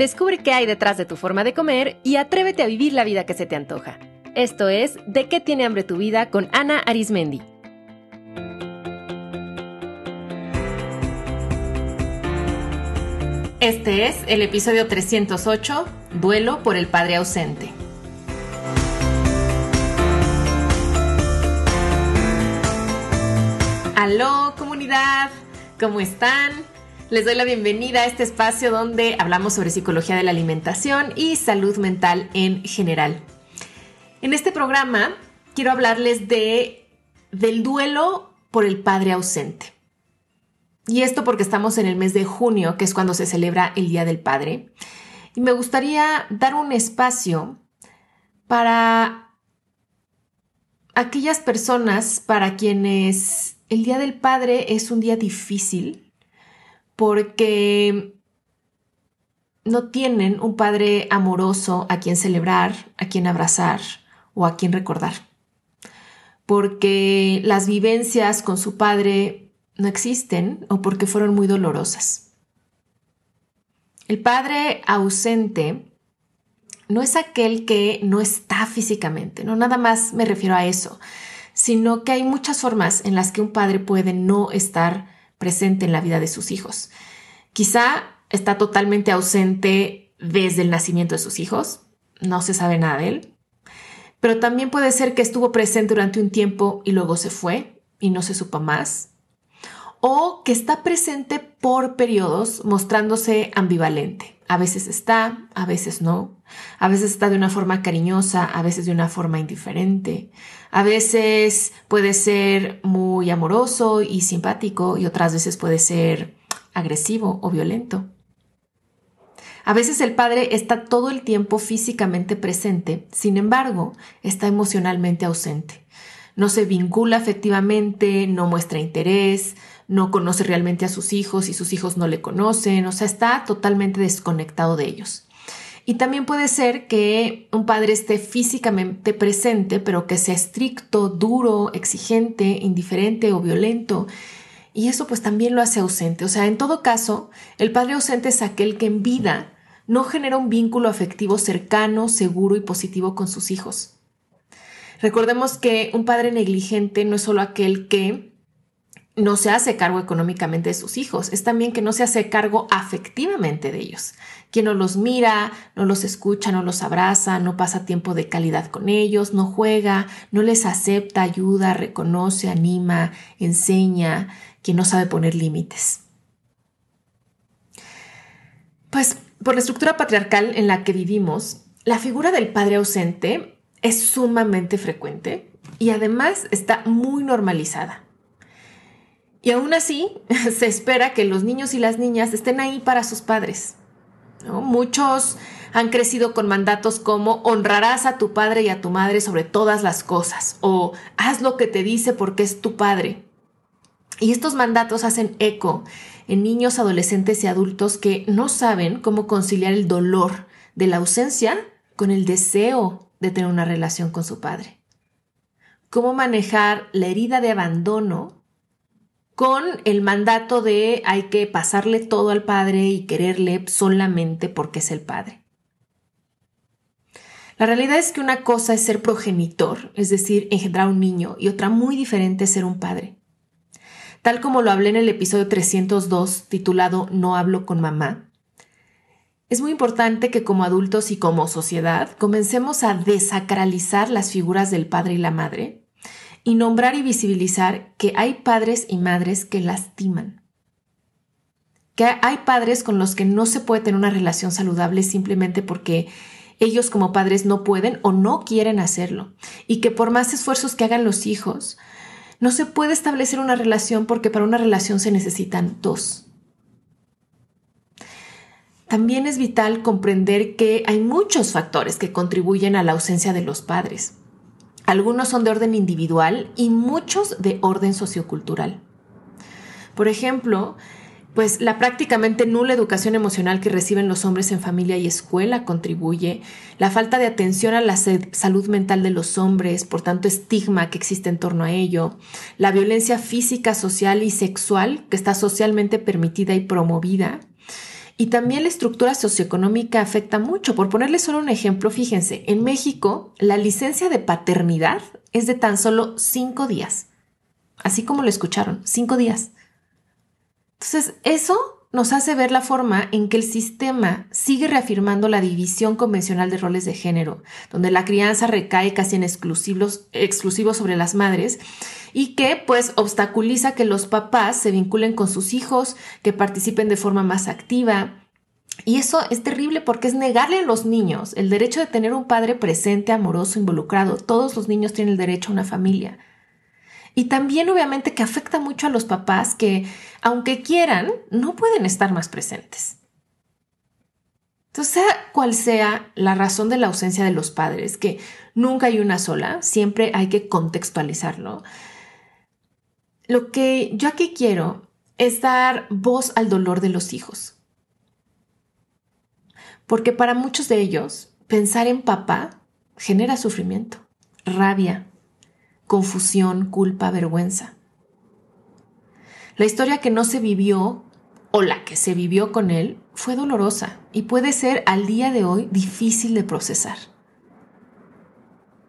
Descubre qué hay detrás de tu forma de comer y atrévete a vivir la vida que se te antoja. Esto es De qué tiene hambre tu vida con Ana Arismendi. Este es el episodio 308, Duelo por el Padre ausente. Aló comunidad, ¿cómo están? Les doy la bienvenida a este espacio donde hablamos sobre psicología de la alimentación y salud mental en general. En este programa quiero hablarles de del duelo por el padre ausente. Y esto porque estamos en el mes de junio, que es cuando se celebra el Día del Padre. Y me gustaría dar un espacio para aquellas personas para quienes el Día del Padre es un día difícil porque no tienen un padre amoroso a quien celebrar, a quien abrazar o a quien recordar. Porque las vivencias con su padre no existen o porque fueron muy dolorosas. El padre ausente no es aquel que no está físicamente, no nada más me refiero a eso, sino que hay muchas formas en las que un padre puede no estar presente en la vida de sus hijos. Quizá está totalmente ausente desde el nacimiento de sus hijos, no se sabe nada de él, pero también puede ser que estuvo presente durante un tiempo y luego se fue y no se supo más, o que está presente por periodos mostrándose ambivalente. A veces está, a veces no. A veces está de una forma cariñosa, a veces de una forma indiferente. A veces puede ser muy amoroso y simpático y otras veces puede ser agresivo o violento. A veces el padre está todo el tiempo físicamente presente, sin embargo, está emocionalmente ausente. No se vincula afectivamente, no muestra interés, no conoce realmente a sus hijos y sus hijos no le conocen, o sea, está totalmente desconectado de ellos. Y también puede ser que un padre esté físicamente presente, pero que sea estricto, duro, exigente, indiferente o violento. Y eso pues también lo hace ausente. O sea, en todo caso, el padre ausente es aquel que en vida no genera un vínculo afectivo cercano, seguro y positivo con sus hijos. Recordemos que un padre negligente no es solo aquel que no se hace cargo económicamente de sus hijos, es también que no se hace cargo afectivamente de ellos, que no los mira, no los escucha, no los abraza, no pasa tiempo de calidad con ellos, no juega, no les acepta, ayuda, reconoce, anima, enseña, que no sabe poner límites. Pues por la estructura patriarcal en la que vivimos, la figura del padre ausente es sumamente frecuente y además está muy normalizada. Y aún así, se espera que los niños y las niñas estén ahí para sus padres. Muchos han crecido con mandatos como honrarás a tu padre y a tu madre sobre todas las cosas o haz lo que te dice porque es tu padre. Y estos mandatos hacen eco en niños, adolescentes y adultos que no saben cómo conciliar el dolor de la ausencia con el deseo de tener una relación con su padre. Cómo manejar la herida de abandono con el mandato de hay que pasarle todo al padre y quererle solamente porque es el padre. La realidad es que una cosa es ser progenitor, es decir, engendrar un niño, y otra muy diferente es ser un padre. Tal como lo hablé en el episodio 302 titulado No hablo con mamá, es muy importante que como adultos y como sociedad comencemos a desacralizar las figuras del padre y la madre y nombrar y visibilizar que hay padres y madres que lastiman. Que hay padres con los que no se puede tener una relación saludable simplemente porque ellos como padres no pueden o no quieren hacerlo. Y que por más esfuerzos que hagan los hijos, no se puede establecer una relación porque para una relación se necesitan dos. También es vital comprender que hay muchos factores que contribuyen a la ausencia de los padres. Algunos son de orden individual y muchos de orden sociocultural. Por ejemplo, pues la prácticamente nula educación emocional que reciben los hombres en familia y escuela contribuye, la falta de atención a la salud mental de los hombres, por tanto estigma que existe en torno a ello, la violencia física, social y sexual que está socialmente permitida y promovida, Y también la estructura socioeconómica afecta mucho. Por ponerle solo un ejemplo, fíjense, en México la licencia de paternidad es de tan solo cinco días. Así como lo escucharon, cinco días. Entonces, eso nos hace ver la forma en que el sistema sigue reafirmando la división convencional de roles de género, donde la crianza recae casi en exclusivos, exclusivos sobre las madres y que pues obstaculiza que los papás se vinculen con sus hijos, que participen de forma más activa. Y eso es terrible porque es negarle a los niños el derecho de tener un padre presente, amoroso, involucrado. Todos los niños tienen el derecho a una familia. Y también obviamente que afecta mucho a los papás que, aunque quieran, no pueden estar más presentes. Entonces, sea cual sea la razón de la ausencia de los padres, que nunca hay una sola, siempre hay que contextualizarlo. Lo que yo aquí quiero es dar voz al dolor de los hijos. Porque para muchos de ellos, pensar en papá genera sufrimiento, rabia, confusión, culpa, vergüenza. La historia que no se vivió o la que se vivió con él fue dolorosa y puede ser al día de hoy difícil de procesar.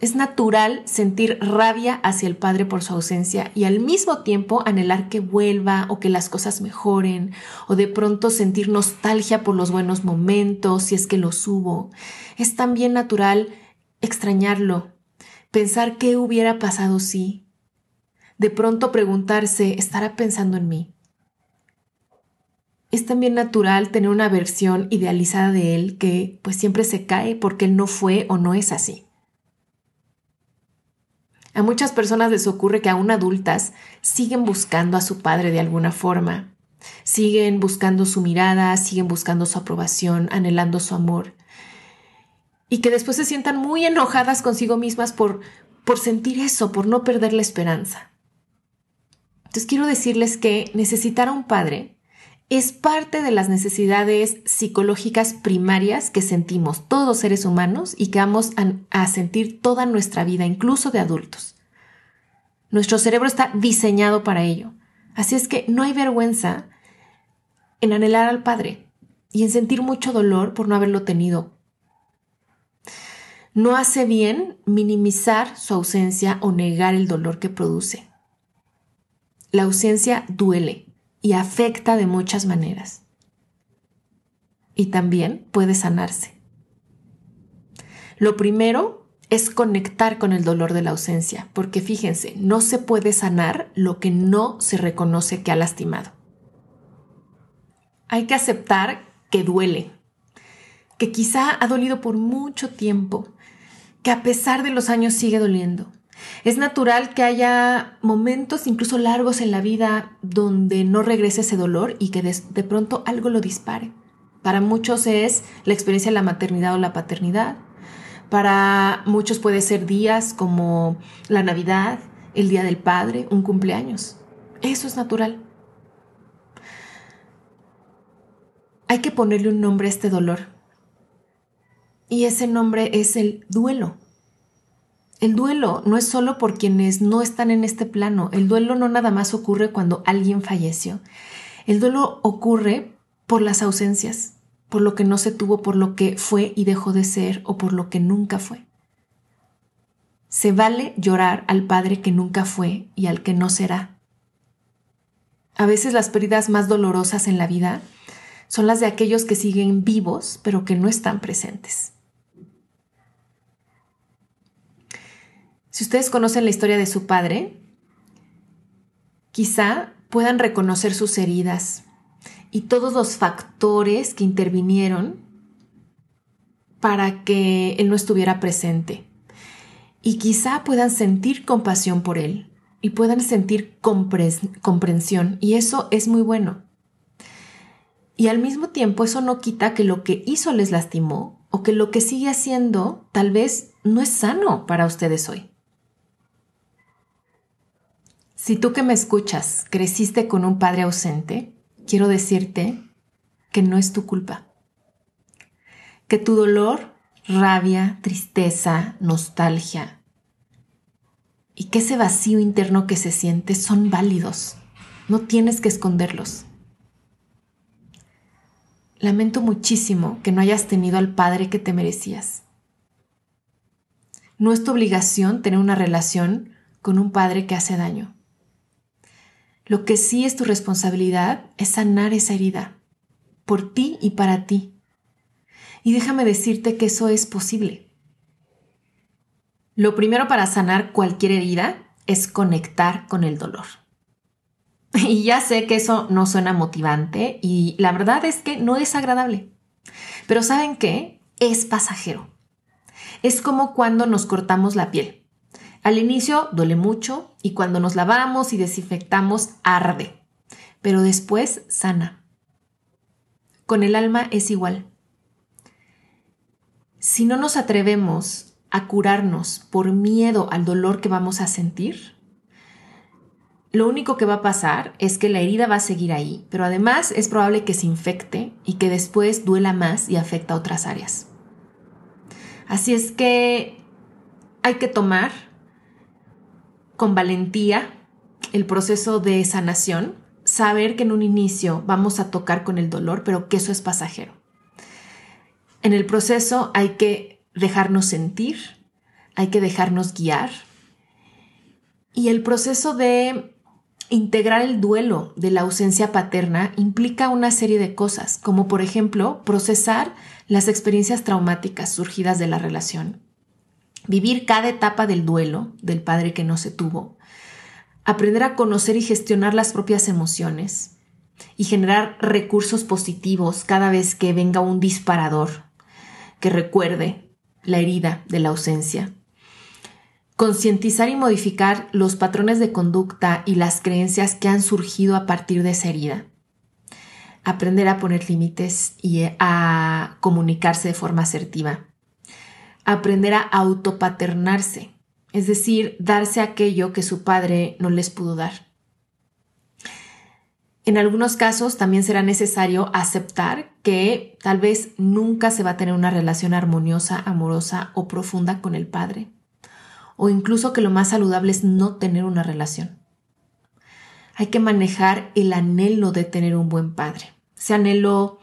Es natural sentir rabia hacia el padre por su ausencia y al mismo tiempo anhelar que vuelva o que las cosas mejoren o de pronto sentir nostalgia por los buenos momentos si es que los hubo. Es también natural extrañarlo, pensar qué hubiera pasado si. De pronto preguntarse, ¿estará pensando en mí? Es también natural tener una versión idealizada de él que pues siempre se cae porque él no fue o no es así. A muchas personas les ocurre que aún adultas siguen buscando a su padre de alguna forma. Siguen buscando su mirada, siguen buscando su aprobación, anhelando su amor. Y que después se sientan muy enojadas consigo mismas por, por sentir eso, por no perder la esperanza. Entonces quiero decirles que necesitar a un padre es parte de las necesidades psicológicas primarias que sentimos todos los seres humanos y que vamos a, sentir toda nuestra vida, incluso de adultos. Nuestro cerebro está diseñado para ello. Así es que no hay vergüenza en anhelar al Padre y en sentir mucho dolor por no haberlo tenido. No hace bien minimizar su ausencia o negar el dolor que produce. La ausencia duele y afecta de muchas maneras. Y también puede sanarse. Lo primero es conectar con el dolor de la ausencia, porque fíjense, no se puede sanar lo que no se reconoce que ha lastimado. Hay que aceptar que duele, que quizá ha dolido por mucho tiempo, que a pesar de los años sigue doliendo, es natural que haya momentos incluso largos en la vida donde no regrese ese dolor y que de, pronto algo lo dispare. Para muchos es la experiencia de la maternidad o la paternidad. Para muchos puede ser días como la Navidad, el Día del Padre, un cumpleaños. Eso es natural. Hay que ponerle un nombre a este dolor. Y ese nombre es el duelo. El duelo no es solo por quienes no están en este plano. El duelo no nada más ocurre cuando alguien falleció. El duelo ocurre por las ausencias, por lo que no se tuvo, por lo que fue y dejó de ser o por lo que nunca fue. Se vale llorar al padre que nunca fue y al que no será. A veces las pérdidas más dolorosas en la vida son las de aquellos que siguen vivos pero que no están presentes. Si ustedes conocen la historia de su padre, quizá puedan reconocer sus heridas y todos los factores que intervinieron para que él no estuviera presente. Y quizá puedan sentir compasión por él y puedan sentir comprensión. Y eso es muy bueno. Y al mismo tiempo eso no quita que lo que hizo les lastimó o que lo que sigue haciendo tal vez no es sano para ustedes hoy. Si tú que me escuchas creciste con un padre ausente, quiero decirte que no es tu culpa. Que tu dolor, rabia, tristeza, nostalgia y que ese vacío interno que se siente son válidos. No tienes que esconderlos. lamento muchísimo que no hayas tenido al padre que te merecías. No es tu obligación tener una relación con un padre que hace daño. Lo que sí es tu responsabilidad es sanar esa herida, por ti y para ti. Y déjame decirte que eso es posible. Lo primero para sanar cualquier herida es conectar con el dolor. Y ya sé que eso no suena motivante y la verdad es que no es agradable. Pero ¿saben qué? Es pasajero. Es como cuando nos cortamos la piel. Al inicio duele mucho y cuando nos lavamos y desinfectamos arde, pero después sana. Con el alma es igual. Si no nos atrevemos a curarnos por miedo al dolor que vamos a sentir, lo único que va a pasar es que la herida va a seguir ahí, pero además es probable que se infecte y que después duela más y afecta a otras áreas. Así es que hay que tomar con valentía el proceso de sanación, saber que en un inicio vamos a tocar con el dolor, pero que eso es pasajero. En el proceso hay que dejarnos sentir, hay que dejarnos guiar. Y el proceso de Integrar el duelo de la ausencia paterna implica una serie de cosas, como por ejemplo procesar las experiencias traumáticas surgidas de la relación, vivir cada etapa del duelo del padre que no se tuvo, aprender a conocer y gestionar las propias emociones y generar recursos positivos cada vez que venga un disparador que recuerde la herida de la ausencia concientizar y modificar los patrones de conducta y las creencias que han surgido a partir de esa herida. Aprender a poner límites y a comunicarse de forma asertiva. Aprender a autopaternarse, es decir, darse aquello que su padre no les pudo dar. En algunos casos también será necesario aceptar que tal vez nunca se va a tener una relación armoniosa, amorosa o profunda con el padre o incluso que lo más saludable es no tener una relación. Hay que manejar el anhelo de tener un buen padre. Ese anhelo,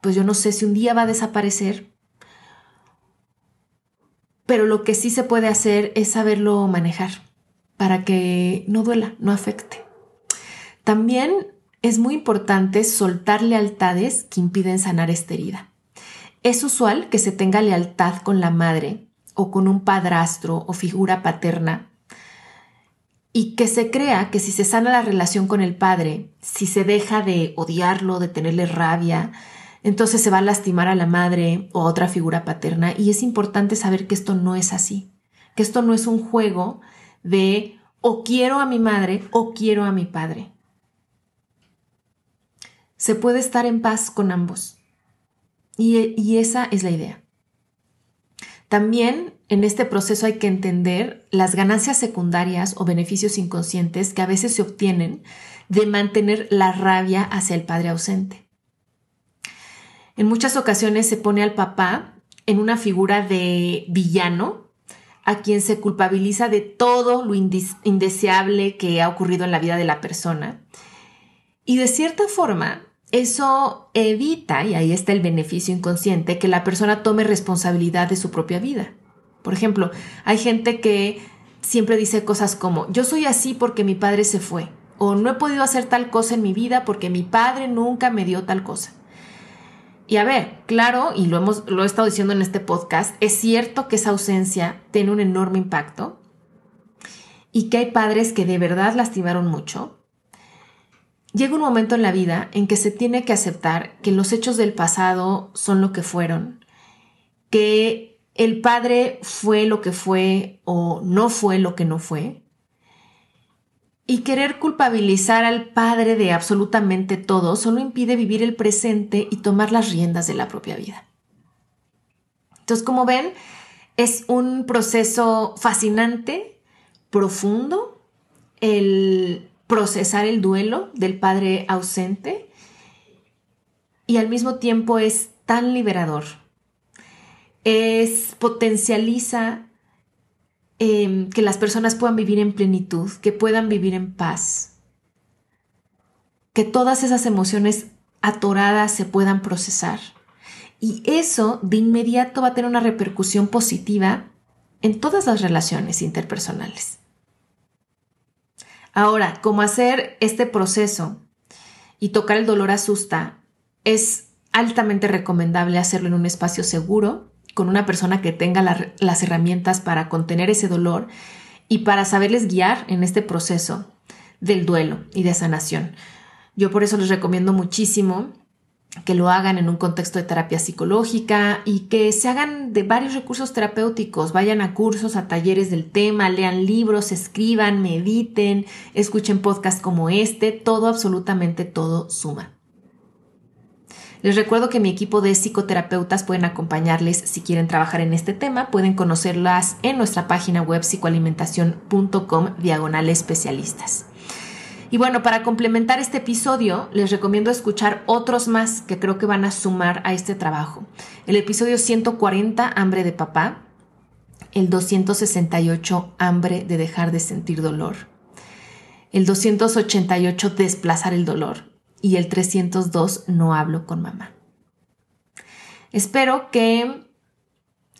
pues yo no sé si un día va a desaparecer, pero lo que sí se puede hacer es saberlo manejar para que no duela, no afecte. También es muy importante soltar lealtades que impiden sanar esta herida. Es usual que se tenga lealtad con la madre o con un padrastro o figura paterna y que se crea que si se sana la relación con el padre, si se deja de odiarlo, de tenerle rabia, entonces se va a lastimar a la madre o a otra figura paterna y es importante saber que esto no es así, que esto no es un juego de o quiero a mi madre o quiero a mi padre. Se puede estar en paz con ambos y, y esa es la idea. También en este proceso hay que entender las ganancias secundarias o beneficios inconscientes que a veces se obtienen de mantener la rabia hacia el padre ausente. En muchas ocasiones se pone al papá en una figura de villano a quien se culpabiliza de todo lo indeseable que ha ocurrido en la vida de la persona. Y de cierta forma, eso evita, y ahí está el beneficio inconsciente, que la persona tome responsabilidad de su propia vida. Por ejemplo, hay gente que siempre dice cosas como, yo soy así porque mi padre se fue, o no he podido hacer tal cosa en mi vida porque mi padre nunca me dio tal cosa. Y a ver, claro, y lo hemos lo he estado diciendo en este podcast, es cierto que esa ausencia tiene un enorme impacto y que hay padres que de verdad lastimaron mucho, Llega un momento en la vida en que se tiene que aceptar que los hechos del pasado son lo que fueron, que el padre fue lo que fue o no fue lo que no fue, y querer culpabilizar al padre de absolutamente todo solo impide vivir el presente y tomar las riendas de la propia vida. Entonces, como ven, es un proceso fascinante, profundo, el procesar el duelo del padre ausente y al mismo tiempo es tan liberador. Es potencializa em, que las personas puedan vivir en plenitud, que puedan vivir en paz, que todas esas emociones atoradas se puedan procesar. Y eso de inmediato va a tener una repercusión positiva en todas las relaciones interpersonales. Ahora, cómo hacer este proceso y tocar el dolor asusta, es altamente recomendable hacerlo en un espacio seguro, con una persona que tenga las herramientas para contener ese dolor y para saberles guiar en este proceso del duelo y de sanación. Yo por eso les recomiendo muchísimo que lo hagan en un contexto de terapia psicológica y que se hagan de varios recursos terapéuticos, vayan a cursos, a talleres del tema, lean libros, escriban, mediten, escuchen podcasts como este, todo, absolutamente todo suma. Les recuerdo que mi equipo de psicoterapeutas pueden acompañarles si quieren trabajar en este tema, pueden conocerlas en nuestra página web psicoalimentación.com diagonal especialistas. Y bueno, para complementar este episodio, les recomiendo escuchar otros más que creo que van a sumar a este trabajo. El episodio 140, Hambre de Papá. El 268, Hambre de dejar de sentir dolor. El 288, Desplazar el dolor. Y el 302, No hablo con mamá. Espero que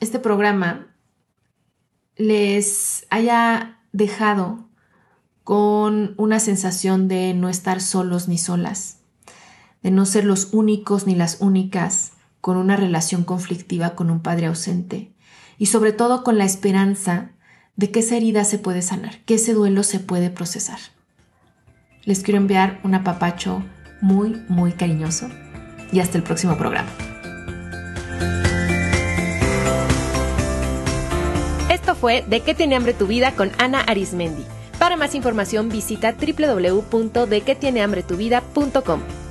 este programa les haya dejado con una sensación de no estar solos ni solas, de no ser los únicos ni las únicas con una relación conflictiva con un padre ausente y sobre todo con la esperanza de que esa herida se puede sanar, que ese duelo se puede procesar. Les quiero enviar un apapacho muy, muy cariñoso y hasta el próximo programa. Esto fue De qué tiene hambre tu vida con Ana Arismendi. Para más información visita www.dequetienehambretuvida.com.